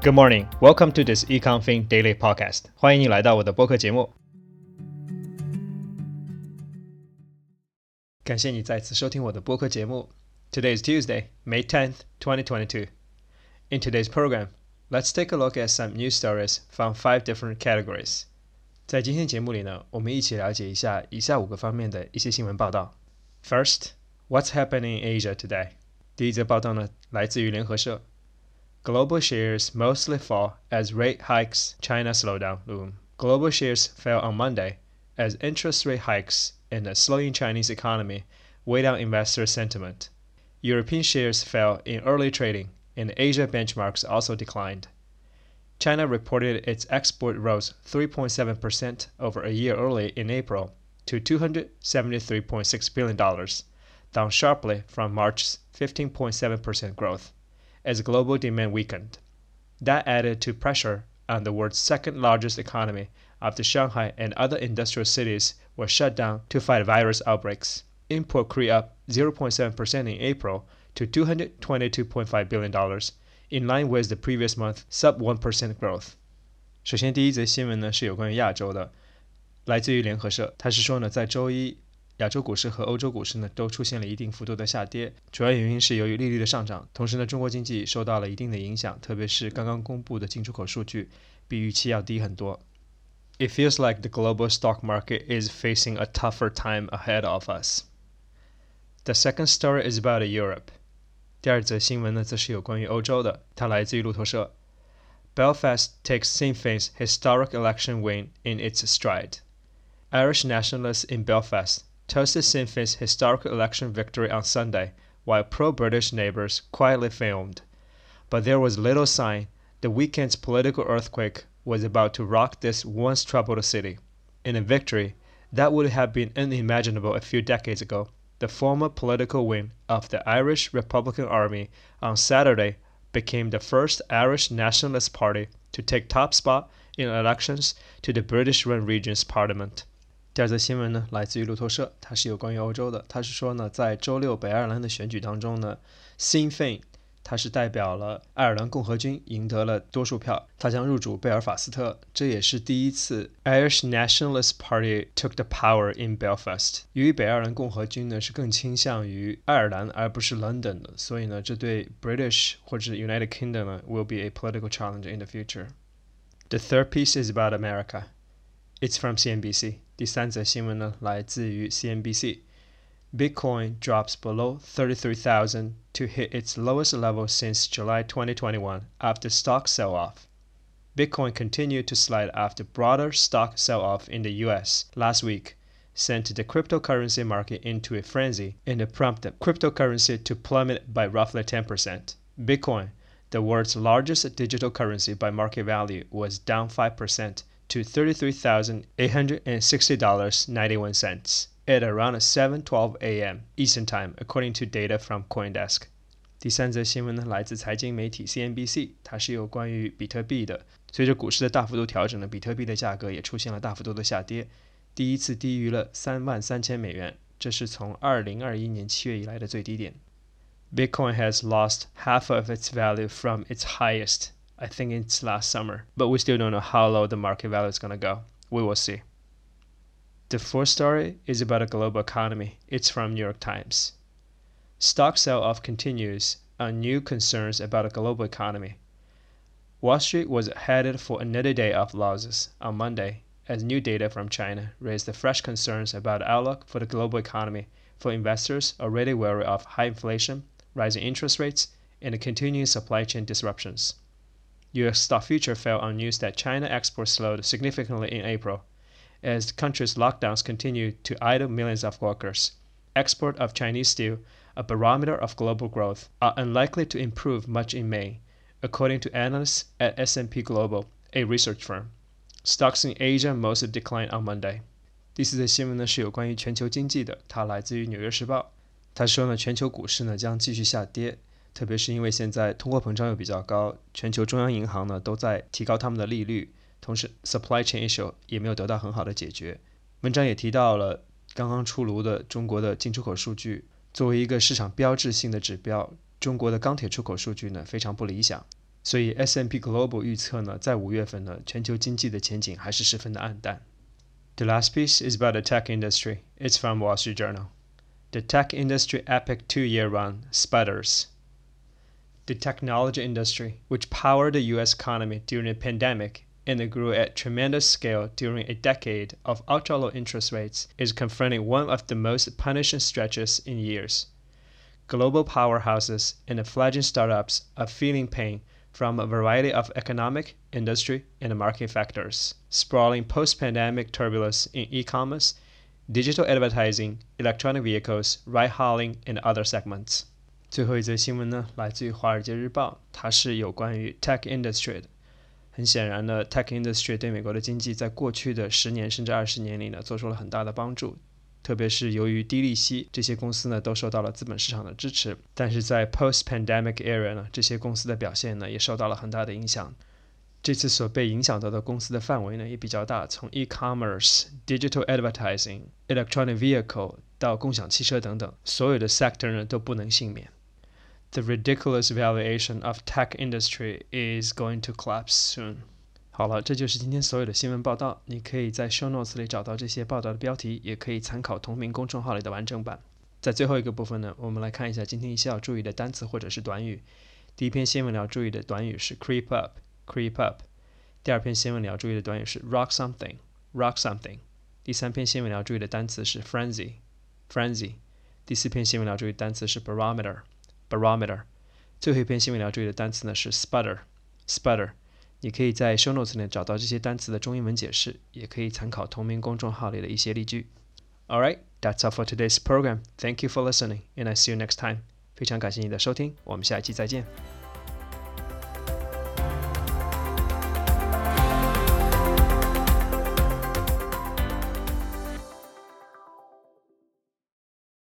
Good morning, welcome to this EconFin Daily Podcast. 欢迎你来到我的播客节目。感谢你再次收听我的播客节目。Today is Tuesday, May 10th, 2022. In today's program, let's take a look at some news stories from five different categories. 在今天节目里呢，我们一起了解一下以下五个方面的一些新闻报道。First, what's happening in Asia today? 第一则报道呢，来自于联合社。 Global shares mostly fall as rate hikes China slowdown loom. Global shares fell on Monday as interest rate hikes and a slowing Chinese economy weighed on investor sentiment. European shares fell in early trading, and Asia benchmarks also declined. China reported its export rose 3.7% over a year early in April to $273.6 billion, down sharply from March's 15.7% growth as global demand weakened. That added to pressure on the world's second largest economy after Shanghai and other industrial cities were shut down to fight virus outbreaks. Import crept up 0.7% in April to $222.5 billion, in line with the previous month sub 1% growth. 首先，第一则新闻呢是有关于亚洲的，来自于联合社。它是说呢，在周一 亚洲股市和欧洲股市呢都出现了一定幅度的下跌，主要原因是由于利率的上涨，同时呢中国经济受到了一定的影响，特别是刚刚公布的进出口数据比预期要低很多。It feels like the global stock market is facing a tougher time ahead of us. The second story is about Europe. 第二则新闻呢则是有关于欧洲的，它来自于路透社。Belfast takes Sinn Féin's historic election win in its stride. Irish nationalists in Belfast toasted Sinn Féin's historic election victory on Sunday, while pro British neighbours quietly filmed. But there was little sign the weekend's political earthquake was about to rock this once troubled city. In a victory that would have been unimaginable a few decades ago, the former political wing of the Irish Republican Army on Saturday became the first Irish Nationalist Party to take top spot in elections to the British run region's parliament. 第二则新闻呢，来自于路透社，它是有关于欧洲的。它是说呢，在周六北爱尔兰的选举当中呢，Sinn Féin 它是代表了爱尔兰共和军赢得了多数票，它将入主贝尔法斯特。这也是第一次 Irish Nationalist Party took the power in Belfast。由于北爱尔兰共和军呢是更倾向于爱尔兰而不是 London 的，所以呢，这对 British 或者 United Kingdom 呢 will be a political challenge in the future。The third piece is about America. It's from CNBC. 第三则新闻呢，来自于 CNBC。Bitcoin drops below 33,000 to hit its lowest level since July 2021 after stock sell-off. Bitcoin continued to slide after broader stock sell-off in the US last week sent the cryptocurrency market into a frenzy and prompted cryptocurrency to plummet by roughly 10%. Bitcoin, the world's largest digital currency by market value, was down 5% to $33,860.91 at around 7:12 a.m. Eastern Time, according to data from CoinDesk. 第三则新闻呢，来自财经媒体 CNBC，它是有关于比特币的。随着股市的大幅度调整呢，比特币的价格也出现了大幅度的下跌，第一次低于了三万三千美元，这是从二零二一年七月以来的最低点。Bitcoin has lost half of its value from its highest I think it's last summer, but we still don't know how low the market value is going to go. We will see. The fourth story is about a global economy. It's from New York Times. Stock sell-off continues on new concerns about a global economy. Wall Street was headed for another day of losses on Monday as new data from China raised the fresh concerns about outlook for the global economy for investors already wary of high inflation, rising interest rates, and continuing supply chain disruptions. U.S. stock future fell on news that China exports slowed significantly in April, as the country's lockdowns continued to idle millions of workers. Export of Chinese steel, a barometer of global growth, are unlikely to improve much in May, according to analysts at S&P Global, a research firm. Stocks in Asia mostly declined on Monday. 第四则新闻呢是有关于全球经济的，它来自于《纽约时报》。他说呢，全球股市呢将继续下跌， 特别是因为现在通货膨胀又比较高，全球中央银行呢都在提高他们的利率，同时 supply chain issue 也没有得到很好的解决。文章也提到了刚刚出炉的中国的进出口数据，作为一个市场标志性的指标，中国的钢铁出口数据呢非常不理想，所以 S&P Global 预测呢，在五月份呢，全球经济的前景还是十分的暗淡。The last piece is about the tech industry. It's from Wall Street Journal. The tech industry epic two-year run sputters. The technology industry, which powered the U.S. economy during the pandemic and grew at tremendous scale during a decade of ultra-low interest rates, is confronting one of the most punishing stretches in years. Global powerhouses and fledgling startups are feeling pain from a variety of economic, industry, and market factors, sprawling post-pandemic turbulence in e-commerce, digital advertising, electronic vehicles, ride-hailing, and other segments. 最后一则新闻呢，来自于《华尔街日报》，它是有关于 tech industry 的。很显然呢，tech industry 对美国的经济在过去的十年甚至二十年里呢，做出了很大的帮助。特别是由于低利息，这些公司呢都受到了资本市场的支持。但是在 post-pandemic era 呢，这些公司的表现呢也受到了很大的影响。这次所被影响到的公司的范围呢也比较大，从 e-commerce、digital advertising、electronic vehicle 到共享汽车等等，所有的 sector 呢都不能幸免。the ridiculous valuation of tech industry is going to collapse soon. 好了，这就是今天所有的新闻报道。你可以在 show notes 里找到这些报道的标题，也可以参考同名公众号里的完整版。在最后一个部分呢，我们来看一下今天一些要注意的单词或者是短语。第一篇新闻你要注意的短语是 creep up，creep up。第二篇新闻你要注意的短语是 rock something，rock something。第三篇新闻你要注意的单词是 frenzy，frenzy。第四篇新闻你要注意的单词是 barometer。 barometer。最后一篇新闻要注意的单词呢是 sputter，sputter。你可以在 show notes 里找到这些单词的中英文解释，也可以参考同名公众号里的一些例句。All right, that's all for today's program. Thank you for listening, and I see you next time. 非常感谢你的收听，我们下一期再见。